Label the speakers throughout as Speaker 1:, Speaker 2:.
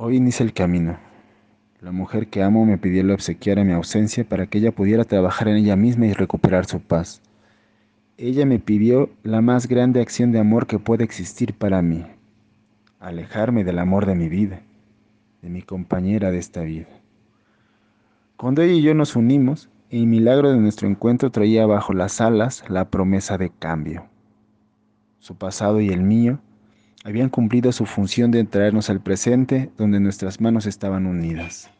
Speaker 1: Hoy inicia el camino. La mujer que amo me pidió le obsequiara mi ausencia para que ella pudiera trabajar en ella misma y recuperar su paz. Ella me pidió la más grande acción de amor que puede existir para mí, alejarme del amor de mi vida, de mi compañera de esta vida. Cuando ella y yo nos unimos, el milagro de nuestro encuentro traía bajo las alas la promesa de cambio. Su pasado y el mío habían cumplido su función de traernos al presente donde nuestras manos estaban unidas.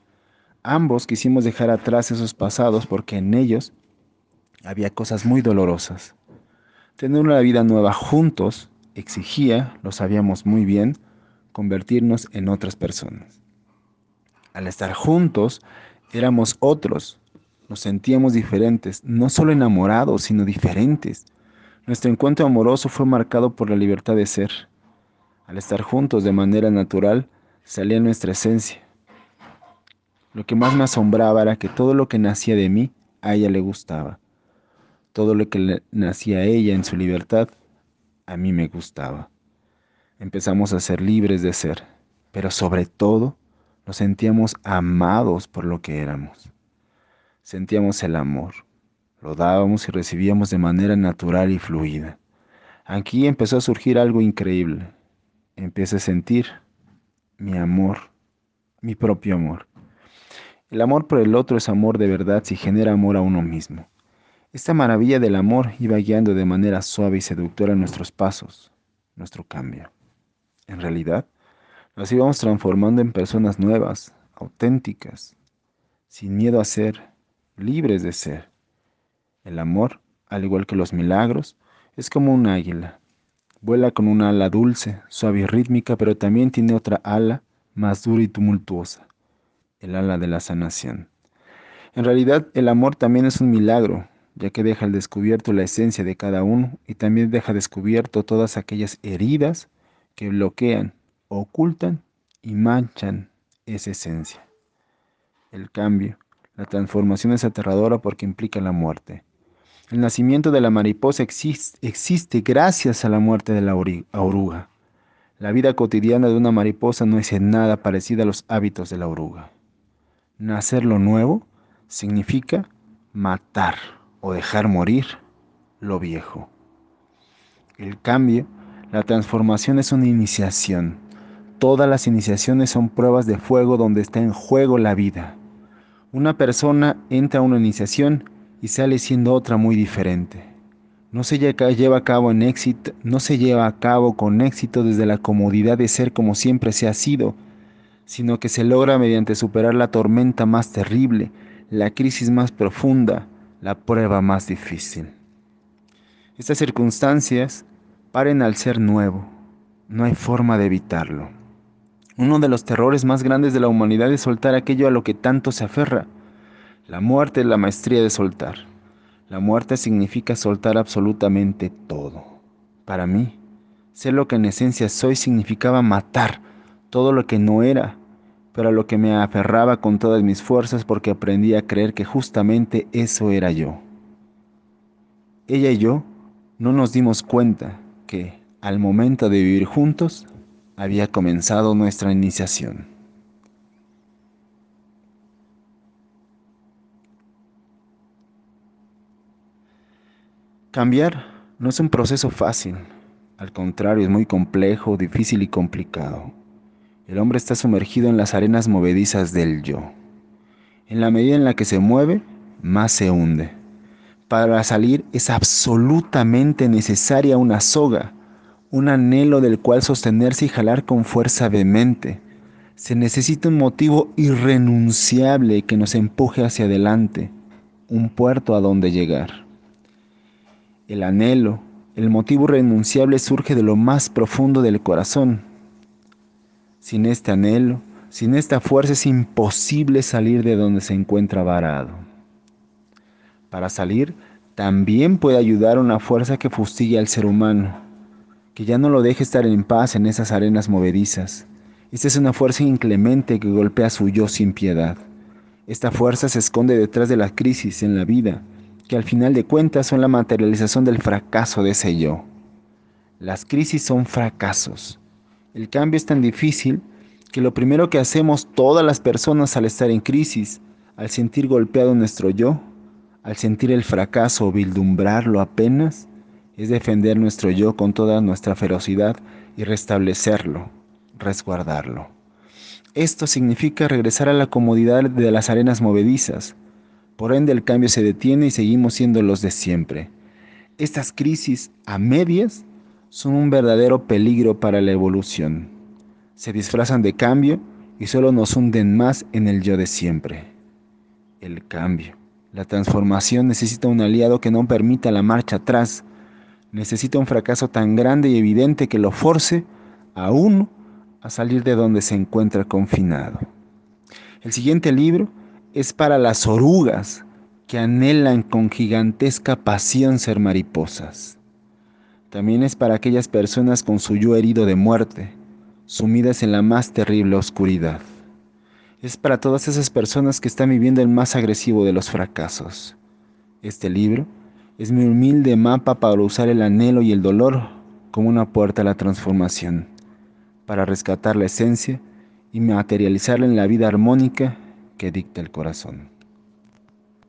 Speaker 1: Ambos quisimos dejar atrás esos pasados porque en ellos había cosas muy dolorosas. Tener una vida nueva juntos exigía, lo sabíamos muy bien, convertirnos en otras personas. Al estar juntos, éramos otros, nos sentíamos diferentes, no solo enamorados, sino diferentes. Nuestro encuentro amoroso fue marcado por la libertad de ser. Al estar juntos de manera natural, salía nuestra esencia. Lo que más me asombraba era que todo lo que nacía de mí, a ella le gustaba. Todo lo que nacía a ella en su libertad, a mí me gustaba. Empezamos a ser libres de ser, pero sobre todo nos sentíamos amados por lo que éramos. Sentíamos el amor, lo dábamos y recibíamos de manera natural y fluida. Aquí empezó a surgir algo increíble. Empecé a sentir mi amor, mi propio amor. El amor por el otro es amor de verdad si genera amor a uno mismo. Esta maravilla del amor iba guiando de manera suave y seductora nuestros pasos, nuestro cambio. En realidad, nos íbamos transformando en personas nuevas, auténticas, sin miedo a ser, libres de ser. El amor, al igual que los milagros, es como un águila. Vuela con una ala dulce, suave y rítmica, pero también tiene otra ala más dura y tumultuosa, el ala de la sanación. En realidad, el amor también es un milagro, ya que deja al descubierto la esencia de cada uno y también deja descubierto todas aquellas heridas que bloquean, ocultan y manchan esa esencia. El cambio, la transformación es aterradora porque implica la muerte. El nacimiento de la mariposa existe, gracias a la muerte de la oruga. La vida cotidiana de una mariposa no es en nada parecida a los hábitos de la oruga. Nacer lo nuevo significa matar o dejar morir lo viejo. El cambio, la transformación es una iniciación. Todas las iniciaciones son pruebas de fuego donde está en juego la vida. Una persona entra a una iniciación y sale siendo otra muy diferente. No se lleva a cabo en éxito, no se lleva a cabo con éxito desde la comodidad de ser como siempre se ha sido, sino que se logra mediante superar la tormenta más terrible, la crisis más profunda, la prueba más difícil. Estas circunstancias paren al ser nuevo, no hay forma de evitarlo. Uno de los terrores más grandes de la humanidad es soltar aquello a lo que tanto se aferra. La muerte es la maestría de soltar. La muerte significa soltar absolutamente todo. Para mí, ser lo que en esencia soy significaba matar todo lo que no era, pero a lo que me aferraba con todas mis fuerzas porque aprendí a creer que justamente eso era yo. Ella y yo no nos dimos cuenta que, al momento de vivir juntos, había comenzado nuestra iniciación. Cambiar no es un proceso fácil, al contrario es muy complejo, difícil y complicado. El hombre está sumergido en las arenas movedizas del yo. En la medida en la que se mueve, más se hunde. Para salir es absolutamente necesaria una soga, un anhelo del cual sostenerse y jalar con fuerza vehemente. Se necesita un motivo irrenunciable que nos empuje hacia adelante, un puerto a donde llegar. El anhelo, el motivo irrenunciable surge de lo más profundo del corazón. Sin este anhelo, sin esta fuerza es imposible salir de donde se encuentra varado. Para salir, también puede ayudar una fuerza que fustigue al ser humano que ya no lo deje estar en paz en esas arenas movedizas. Esta es una fuerza inclemente que golpea su yo sin piedad. Esta fuerza se esconde detrás de la crisis en la vida, que al final de cuentas son la materialización del fracaso de ese yo. Las crisis son fracasos. El cambio es tan difícil que lo primero que hacemos todas las personas al estar en crisis, al sentir golpeado nuestro yo, al sentir el fracaso o vislumbrarlo apenas, es defender nuestro yo con toda nuestra ferocidad y restablecerlo, resguardarlo. Esto significa regresar a la comodidad de las arenas movedizas. Por ende el cambio se detiene y seguimos siendo los de siempre. Estas crisis a medias son un verdadero peligro para la evolución. Se disfrazan de cambio y solo nos hunden más en el yo de siempre. El cambio, la transformación necesita un aliado que no permita la marcha atrás. Necesita un fracaso tan grande y evidente que lo force a uno a salir de donde se encuentra confinado. El siguiente libro es para las orugas que anhelan con gigantesca pasión ser mariposas. También es para aquellas personas con su yo herido de muerte, sumidas en la más terrible oscuridad. Es para todas esas personas que están viviendo el más agresivo de los fracasos. Este libro es mi humilde mapa para usar el anhelo y el dolor como una puerta a la transformación, para rescatar la esencia y materializarla en la vida armónica que dicta el corazón.